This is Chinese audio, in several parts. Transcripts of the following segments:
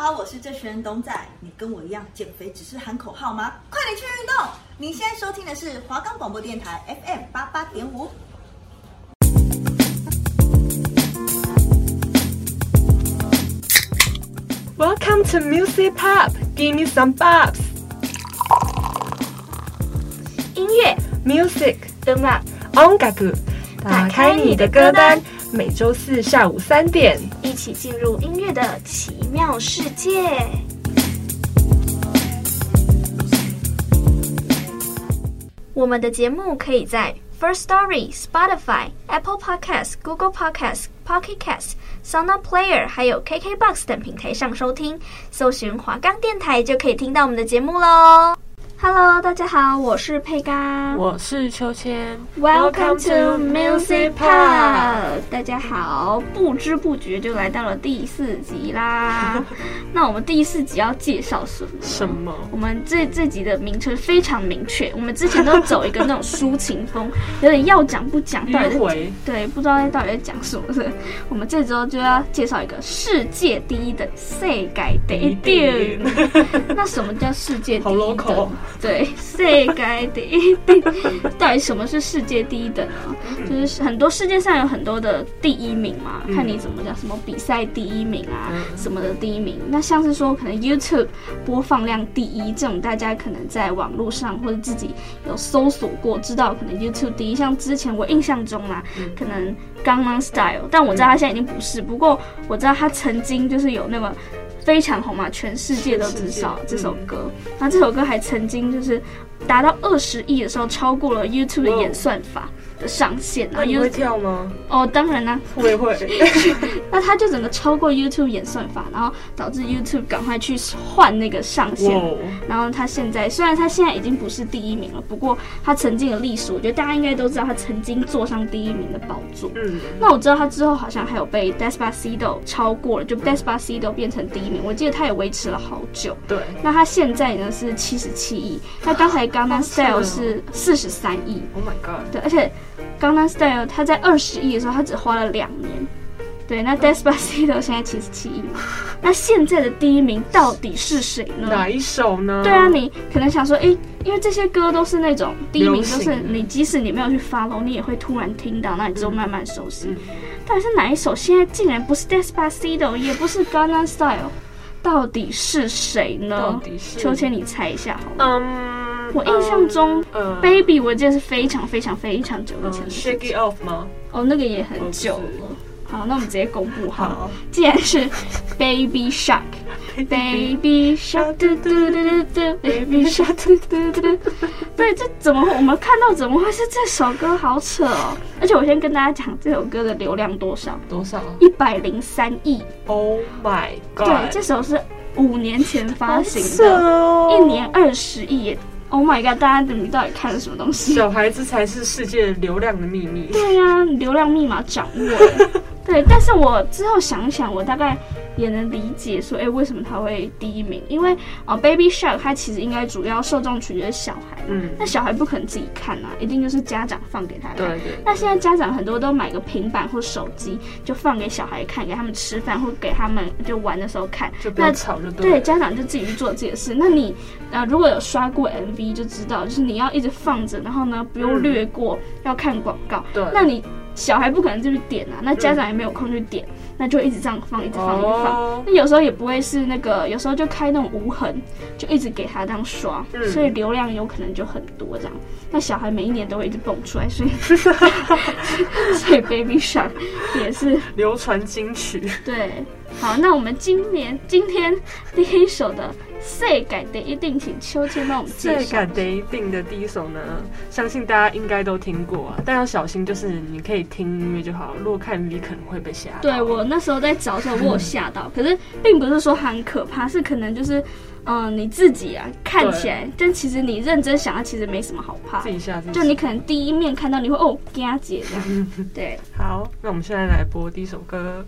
好，我是这群人董仔。你跟我一样减肥只是喊口号吗？快点去运动！你现在收听的是华冈广播电台 FM 八八点五。Welcome to Music Pop, give me some bops。音乐，Music，音乐，音楽，打开你的歌单。每周四下午三点，一起进入音乐的奇妙世界。我们的节目可以在 First Story、Spotify、Apple Podcasts、Google Podcasts、Pocket Casts、SoundPlayer 还有 KKBox 等平台上收听，搜寻华冈电台就可以听到我们的节目喽。Hello，大家好，我是佩嘎，我是秋千。Welcome to Music Park 大家好，不知不觉就来到了第四集啦。那我们第四集要介绍什么？什么？我们这这集的名称非常明确，我们之前都走一个那种抒情风，有点要讲不讲，到底在对，不知道到底在讲什么。是 我们这周就要介绍一个世界第一的世界第一等。那什么叫世界第一等？对，世界第一等，到底什么是世界第一等呢？就是很多世界上有很多的第一名嘛，看你怎么讲，什么比赛第一名啊，什么的第一名。那像是说，可能 YouTube 播放量第一这种，大家可能在网络上或者自己有搜索过，知道可能 YouTube 第一。像之前我印象中啦，可能 Gangnam Style，但我知道他现在已经不是。不过我知道他曾经就是有那么。非常红嘛，全世界都知道这首歌。然后这首歌还曾经就是达到二十亿的时候，超过了 YouTube 的演算法。的上限，然后 YouTube 会跳吗？哦，当然啦，会会。那他就整个超过 YouTube 演算法，然后导致 YouTube 赶快去换那个上限。然后他现在虽然他现在已经不是第一名了，不过他曾经的历史，我觉得大家应该都知道，他曾经坐上第一名的宝座。嗯。那我知道他之后好像还有被 Despacito 超过了，就 Despacito 变成第一名。我记得他也维持了好久。对。那他现在呢是七十七亿，他刚才 Gangnam Style 是四十三亿。Oh my god！对，而且。Gangnam Style，它在二十亿的时候，它只花了两年。对，那 Despacito 现在七十七亿。那现在的第一名到底是谁呢？哪一首呢？对啊，你可能想说，哎，因为这些歌都是那种第一名，都是你即使你没有去 follow，你也会突然听到，那你就慢慢熟悉。到底是哪一首？现在竟然不是 Despacito，也不是 Gangnam Style，到底是谁呢？到底是？秋千，你猜一下好吗？嗯。我印象中、um,，Baby，我记得是非常非常非常久以前的。Shake It Off 吗？哦，那个也很久了。好，那我们直接公布哈。好，既然是 Baby Shark，Baby Shark，嘟嘟嘟嘟嘟，Baby Shark，嘟嘟嘟嘟。对，这怎么我们看到怎么会是这首歌？好扯哦！而且我先跟大家讲这首歌的流量多少？多少？一百零三亿。Oh my god！对，这首是五年前发行的，哦、一年二十亿。Oh my god！大家你们到底看了什么东西？小孩子才是世界流量的秘密。对呀、啊，流量密码掌握了。对，但是我之后想想，我大概。也能理解说，哎、欸，为什么他会第一名？因为啊、呃、，Baby Shark 它其实应该主要受众群就是小孩，嗯，那小孩不可能自己看啊，一定就是家长放给他看。对，对对。那现在家长很多都买个平板或手机，就放给小孩看，给他们吃饭或给他们就玩的时候看。就不要吵就对。对，家长就自己去做自己的事。那你啊、呃，如果有刷过 MV 就知道，就是你要一直放着，然后呢不用略过，嗯、要看广告。对。那你小孩不可能就去点啊，那家长也没有空去点。嗯那就一直这样放，一直放，一直放。那有时候也不会是那个，有时候就开那种无痕，就一直给他这样刷，所以流量有可能就很多这样。那小孩每一年都会一直蹦出来，所以 所以 Baby Shark 也是流传金曲。对，好，那我们今年今天第一首的。世界第一定，请秋千帮我们介绍。世界第一定的第一首呢，相信大家应该都听过啊，但要小心，就是你可以听音乐就好，如果看 MV 可能会被吓到。对，我那时候在找的时候，我有吓到，可是并不是说很可怕，是可能就是，嗯、呃，你自己啊看起来，但其实你认真想，它其实没什么好怕。自己吓自己。就你可能第一面看到，你会哦，惊姐这样。对。好，那我们现在来播第一首歌。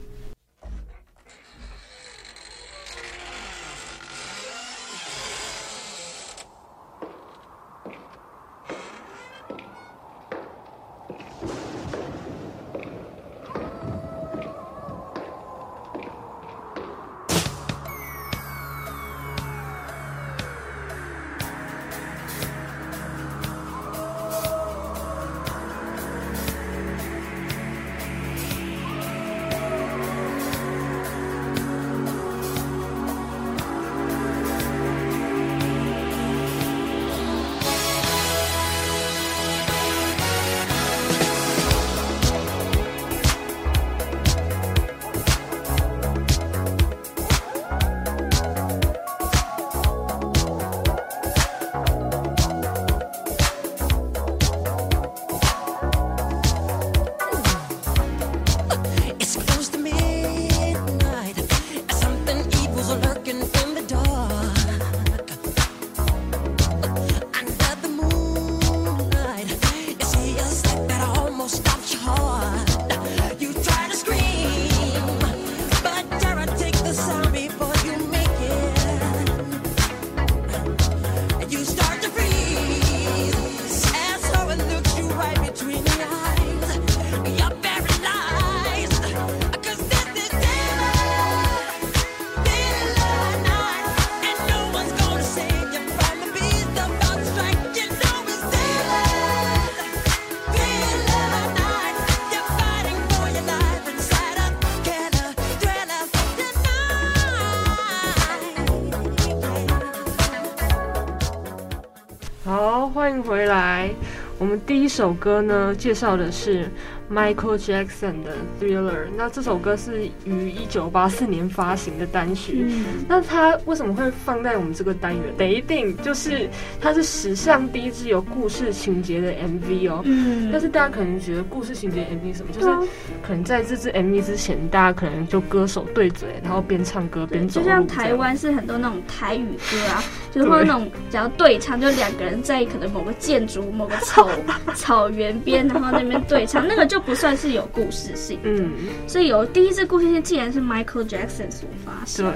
我们第一首歌呢，介绍的是 Michael Jackson 的 Thriller。那这首歌是于一九八四年发行的单曲。嗯、那它为什么会放在我们这个单元？得一定就是它是史上第一支有故事情节的 MV 哦。嗯。但是大家可能觉得故事情节 MV 什么？就是可能在这支 MV 之前，大家可能就歌手对嘴，然后边唱歌边走。就像台湾是很多那种台语歌啊，就是会有那种只要对唱，就两个人在可能某个建筑、某个草。草原边，然后那边对唱，那个就不算是有故事性。嗯，所以有第一支故事性，竟然是 Michael Jackson 所发生的。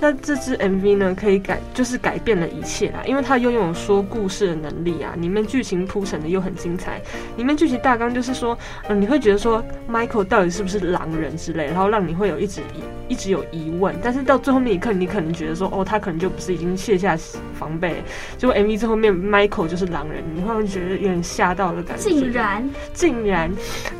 那这支 MV 呢，可以改，就是改变了一切啦，因为它拥有说故事的能力啊，里面剧情铺陈的又很精彩，里面剧情大纲就是说，嗯、呃，你会觉得说 Michael 到底是不是狼人之类，然后让你会有一直一一直有疑问，但是到最后面一刻，你可能觉得说，哦，他可能就不是已经卸下防备，结果 MV 最后面 Michael 就是狼人，你会觉得有点吓到的感觉，竟然竟然，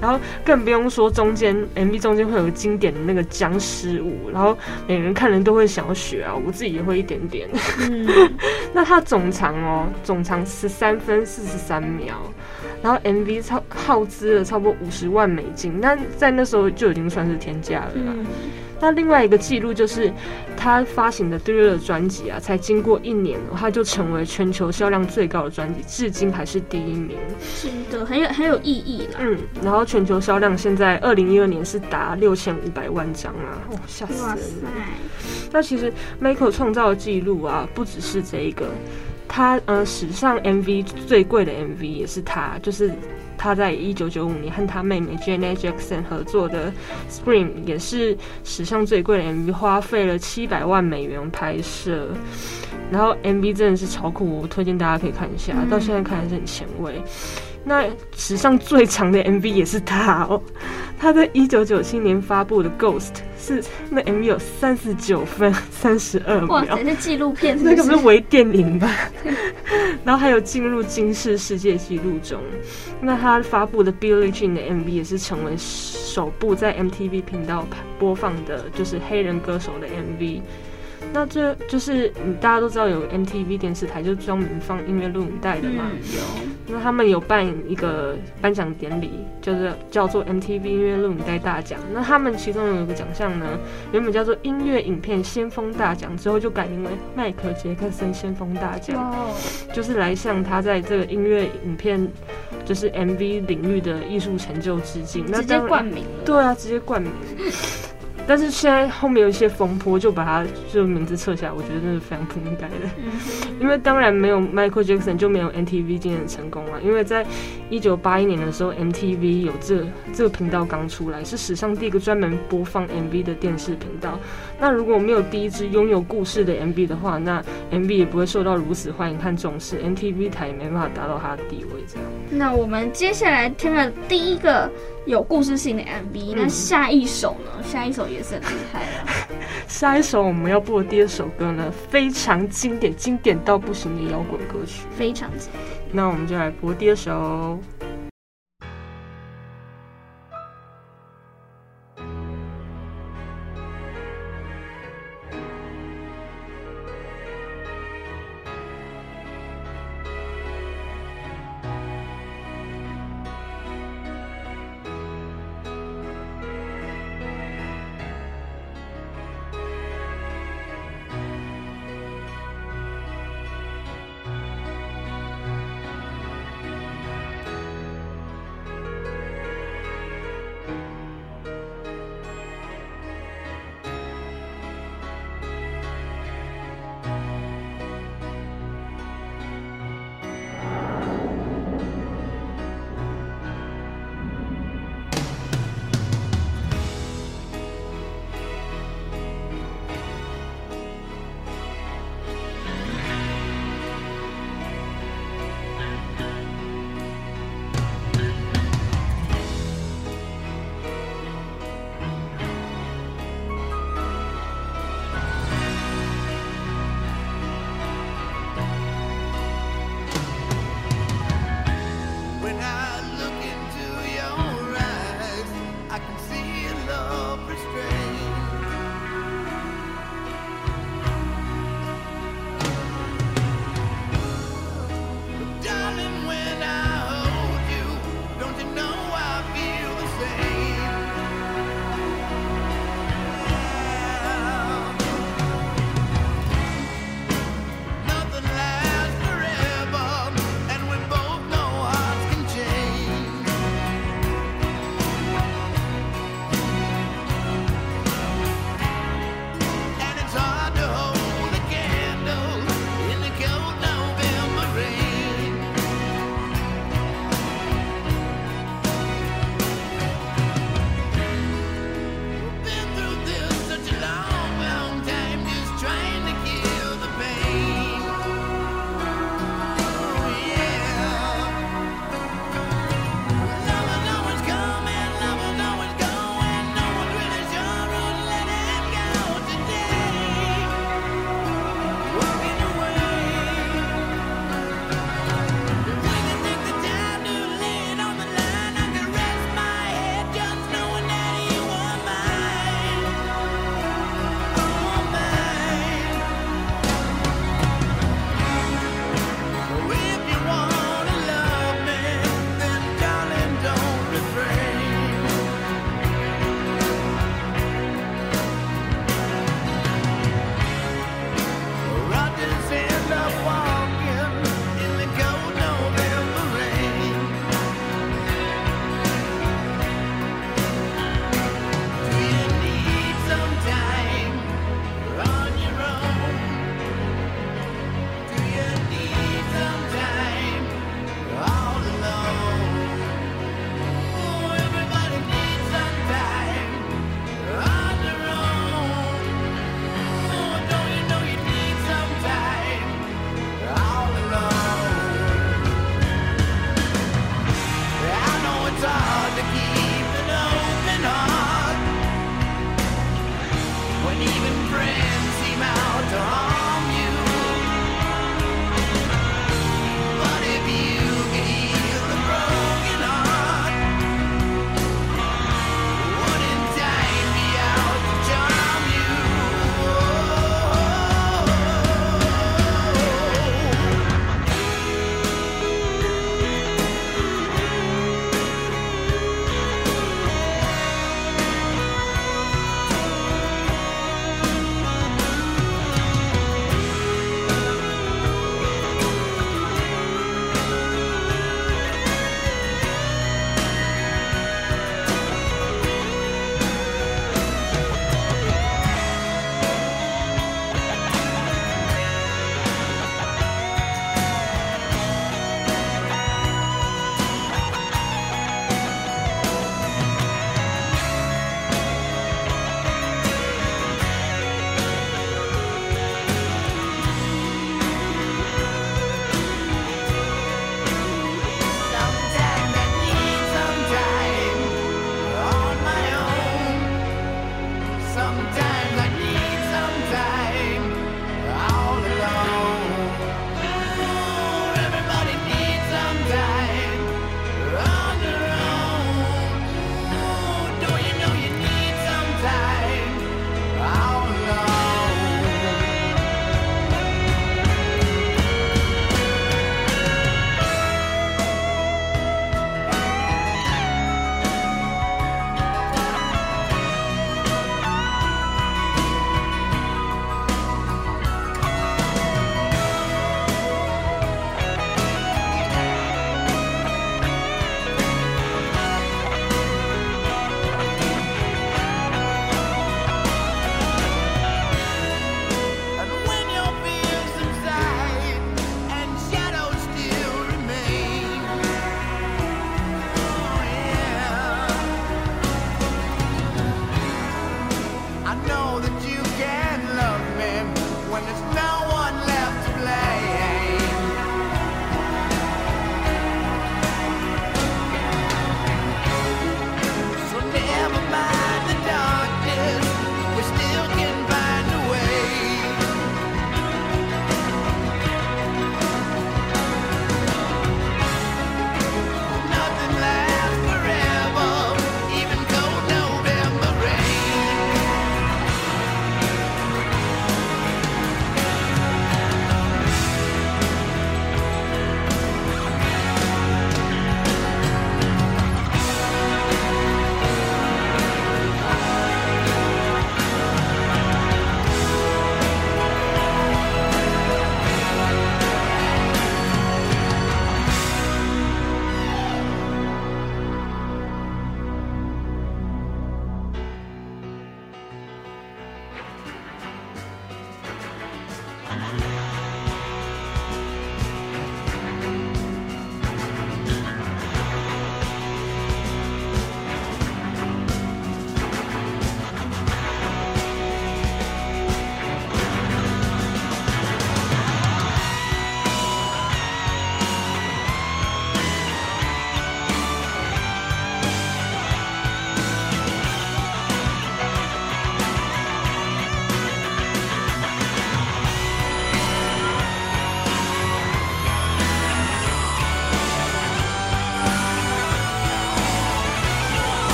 然后更不用说中间 MV 中间会有经典的那个僵尸舞，然后每个人看人都会想。要学啊，我自己也会一点点。嗯、那它总长哦，总长十三分四十三秒，然后 MV 超耗资了差不多五十万美金，那在那时候就已经算是天价了啦。嗯那另外一个记录就是，他发行的 Thriller 专辑啊，才经过一年，他就成为全球销量最高的专辑，至今还是第一名。是的，很有很有意义啦。嗯，然后全球销量现在二零一二年是达六千五百万张啊，哇，吓死人！哇塞！那其实 Michael 创造的记录啊，不只是这一个，他呃史上 MV 最贵的 MV 也是他，就是。他在一九九五年和他妹妹 Janet Jackson 合作的《Scream》也是史上最贵的 MV，花费了七百万美元拍摄。然后 MV 真的是超酷，我推荐大家可以看一下，到现在看还是很前卫。那史上最长的 MV 也是他哦，他在一九九七年发布的《Ghost》是那 MV 有三十九分三十二秒，哇，那纪录片是那个不是微电影吧？然后还有进入金氏世界纪录中。那他发布的《Billie Jean》的 MV 也是成为首部在 MTV 频道播放的，就是黑人歌手的 MV。那这就是你大家都知道有 MTV 电视台，就专门放音乐录影带的嘛。有。那他们有办一个颁奖典礼，就是叫做 MTV 音乐录影带大奖。那他们其中有一个奖项呢，原本叫做音乐影片先锋大奖，之后就改名为迈克杰克森先锋大奖。就是来向他在这个音乐影片，就是 MV 领域的艺术成就致敬。那直接冠名。对啊，直接冠名。但是现在后面有一些风波，就把他就名字撤下来，我觉得那是非常不应该的。因为当然没有 Michael Jackson 就没有 MTV 今年的成功了。因为在一九八一年的时候，MTV 有这这个频道刚出来，是史上第一个专门播放 MV 的电视频道。那如果没有第一支拥有故事的 MV 的话，那 MV 也不会受到如此欢迎和重视，MTV 台也没办法达到它的地位。这样。那我们接下来听了第一个有故事性的 MV，那下一首呢？下一首也是很厉害的。下一首我们要播的第二首歌呢，非常经典，经典到不行的摇滚歌曲，非常经典。那我们就来播第二首。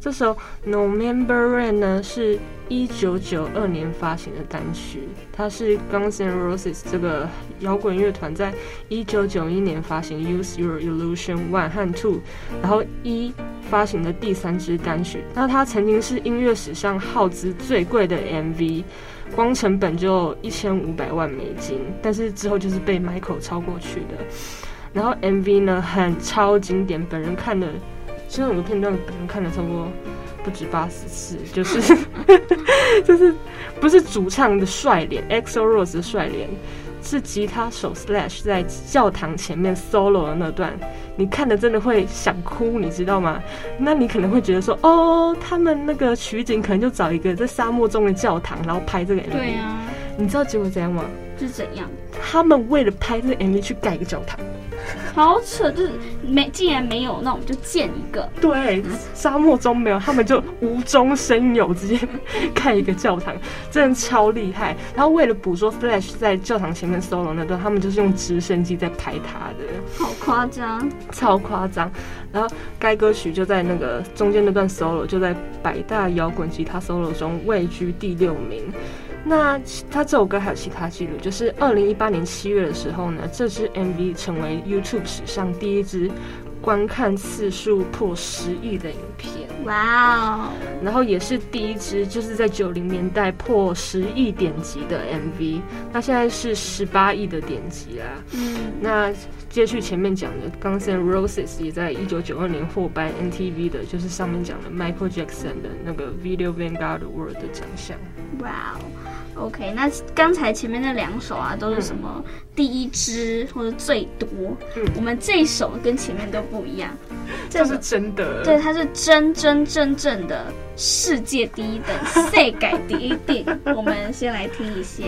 这首 November Rain 呢是一九九二年发行的单曲，它是 Guns N' Roses 这个摇滚乐团在一九九一年发行 Use Your Illusion One 和 Two，然后一发行的第三支单曲。那它曾经是音乐史上耗资最贵的 MV，光成本就一千五百万美金，但是之后就是被 Michael 超过去的。然后 MV 呢很超经典，本人看了。其实有个片段可能看了差不多不止八十次，就是就是不是主唱的帅脸，EXO Rose 的帅脸，是吉他手 Slash 在教堂前面 solo 的那段，你看的真的会想哭，你知道吗？那你可能会觉得说，哦，他们那个取景可能就找一个在沙漠中的教堂，然后拍这个 MV。对啊，你知道结果怎样吗？是怎样？他们为了拍这个 MV 去盖一个教堂。好扯，就是没，既然没有，那我们就建一个。对，沙漠中没有，他们就无中生有，直接盖一个教堂，真的超厉害。然后为了捕捉 Flash 在教堂前面 solo 那段，他们就是用直升机在拍他的，好夸张，超夸张。然后该歌曲就在那个中间那段 solo，就在百大摇滚吉他 solo 中位居第六名。那他这首歌还有其他记录，就是二零一八年七月的时候呢，这支 MV 成为 YouTube 史上第一支观看次数破十亿的影片。哇哦！然后也是第一支就是在九零年代破十亿点击的 MV。那现在是十八亿的点击啦。嗯。那接续前面讲的，Guns N' Roses 也在一九九二年获颁 MTV 的，就是上面讲的 Michael Jackson 的那个 Video Vanguard Award 的奖项。哇哦！OK，那刚才前面那两首啊，都是什么第一支或者最多？嗯，我们这一首跟前面都不一样，这是真的。对，它是真真正正的世界第一等，世界第一等。我们先来听一下。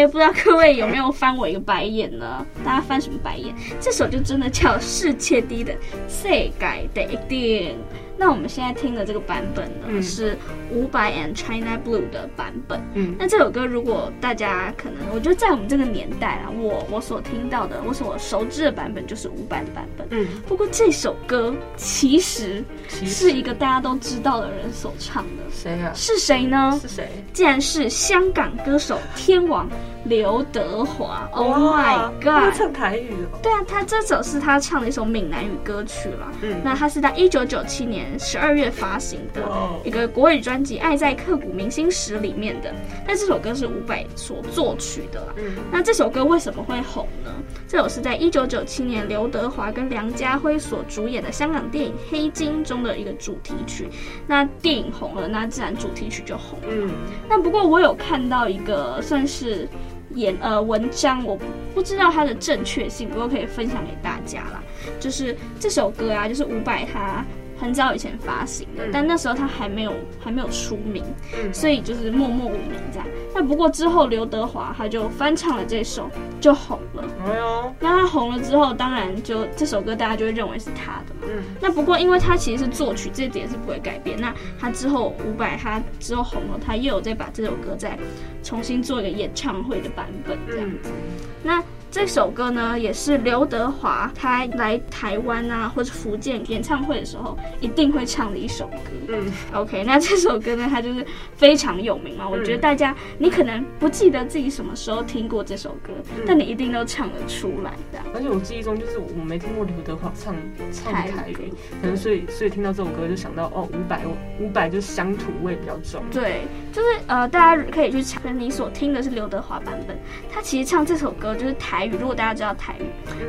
也不知道各位有没有翻我一个白眼呢？大家翻什么白眼？这首就真的叫世界第一的世界第一定。那我们现在听的这个版本呢，嗯、是伍佰 and China Blue 的版本。嗯，那这首歌如果大家可能，我觉得在我们这个年代啊，我我所听到的，我所熟知的版本就是伍佰的版本。嗯，不过这首歌其实是一个大家都知道的人所唱的。谁啊？是谁呢？是谁？竟然是香港歌手天王刘德华。Oh my god！他唱台语哦。对啊，他这首是他唱的一首闽南语歌曲了。嗯，那他是在一九九七年。十二月发行的一个国语专辑《爱在刻骨铭心时》里面的，那这首歌是伍佰所作曲的。嗯，那这首歌为什么会红呢？这首是在一九九七年刘德华跟梁家辉所主演的香港电影《黑金》中的一个主题曲。那电影红了，那自然主题曲就红了。嗯，那不过我有看到一个算是演呃文章，我不知道它的正确性，不过可以分享给大家啦。就是这首歌啊，就是伍佰他。很早以前发行的，但那时候他还没有还没有出名，嗯、所以就是默默无名这样。那不过之后刘德华他就翻唱了这首，就红了。哎呦，那他红了之后，当然就这首歌大家就会认为是他的嘛。嗯。那不过因为他其实是作曲，这点是不会改变。那他之后伍佰他之后红了，他又有再把这首歌再重新做一个演唱会的版本这样子。嗯、那。这首歌呢，也是刘德华他来台湾啊，或者福建演唱会的时候一定会唱的一首歌。嗯，OK，那这首歌呢，它就是非常有名嘛。我觉得大家，你可能不记得自己什么时候听过这首歌，嗯、但你一定都唱得出来的。而且我记忆中就是我没听过刘德华唱唱台语，可能所以所以听到这首歌就想到哦，伍佰，伍佰就是乡土味比较重。对，就是呃，大家可以去查，你所听的是刘德华版本，他其实唱这首歌就是台。台语，如果大家知道台语，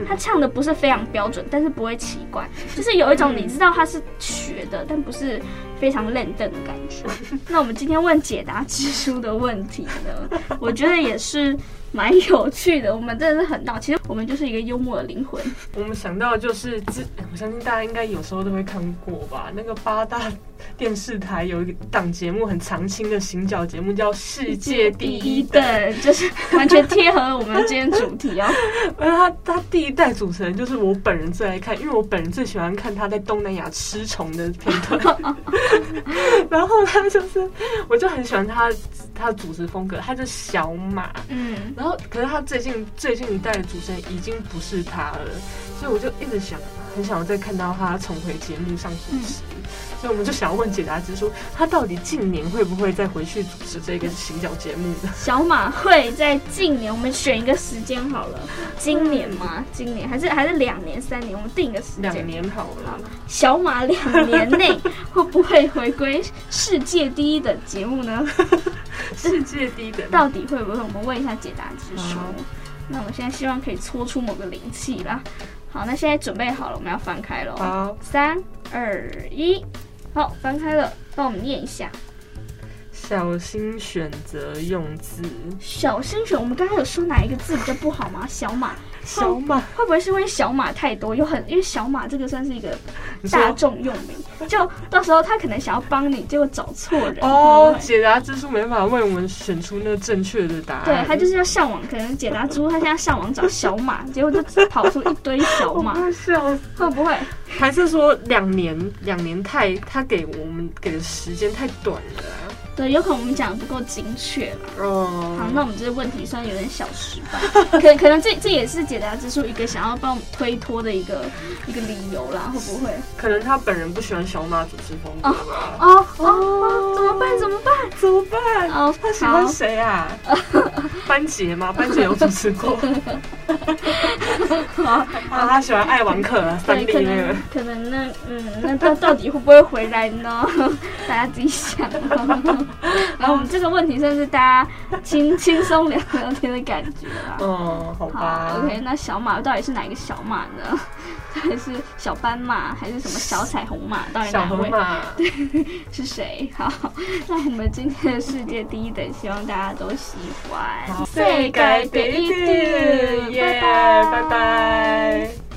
他唱的不是非常标准，但是不会奇怪，就是有一种你知道他是学的，但不是非常认真的感觉。那我们今天问解答之书的问题呢？我觉得也是。蛮有趣的，我们真的是很闹。其实我们就是一个幽默的灵魂。我们想到的就是，我相信大家应该有时候都会看过吧。那个八大电视台有一档节目很常青的行脚节目，叫《世界第一等》，就是完全贴合我们今天主题哦。而他他第一代主持人就是我本人最爱看，因为我本人最喜欢看他在东南亚吃虫的片段。然后他就是，我就很喜欢他他的主持风格，他是小马，嗯。然后，可是他最近最近一代的主持人已经不是他了，所以我就一直想，很想要再看到他重回节目上主持。嗯、所以我们就想要问解答之书，他到底近年会不会再回去主持这个行脚节目呢？小马会在近年，我们选一个时间好了，今年吗？今年还是还是两年、三年？我们定一个时间，两年好了。小马两年内会不会回归世界第一的节目呢？世界第一的到底会不会？我们问一下解答之书。好那我们现在希望可以搓出某个灵气啦。好，那现在准备好了，我们要翻开喽。好，三二一，好，翻开了，帮我们念一下。小心选择用字。小心选，我们刚刚有说哪一个字比较不好吗？小马。小马会不会是因为小马太多？有很因为小马这个算是一个大众用名，就到时候他可能想要帮你，结果找错人哦。解答之书没办法为我们选出那个正确的答案。对，他就是要上网，可能解答之书他现在上网找小马，结果就跑出一堆小马。笑死会不会？还是说两年两年太他给我们给的时间太短了？对，有可能我们讲的不够精确了。哦，好，那我们这个问题算有点小失败，可可能这这也是解答之出一个想要帮我们推脱的一个一个理由啦，会不会？可能他本人不喜欢小马主持风格吧。哦哦哦，怎么办？怎么办？怎么办？哦，他喜欢谁啊？班杰吗？班杰有主持过。好啊，他喜欢爱玩客三 D 那个。可能那嗯，那他到底会不会回来呢？大家自己想。然后我们这个问题算是大家轻轻松聊聊天的感觉啦。嗯，好吧。，OK，那小马到底是哪一个小马呢？还是小斑马？还是什么小彩虹马？到底哪位？对，是谁？好，那我们今天的世界第一等，希望大家都喜欢。世界第一等，耶，拜拜。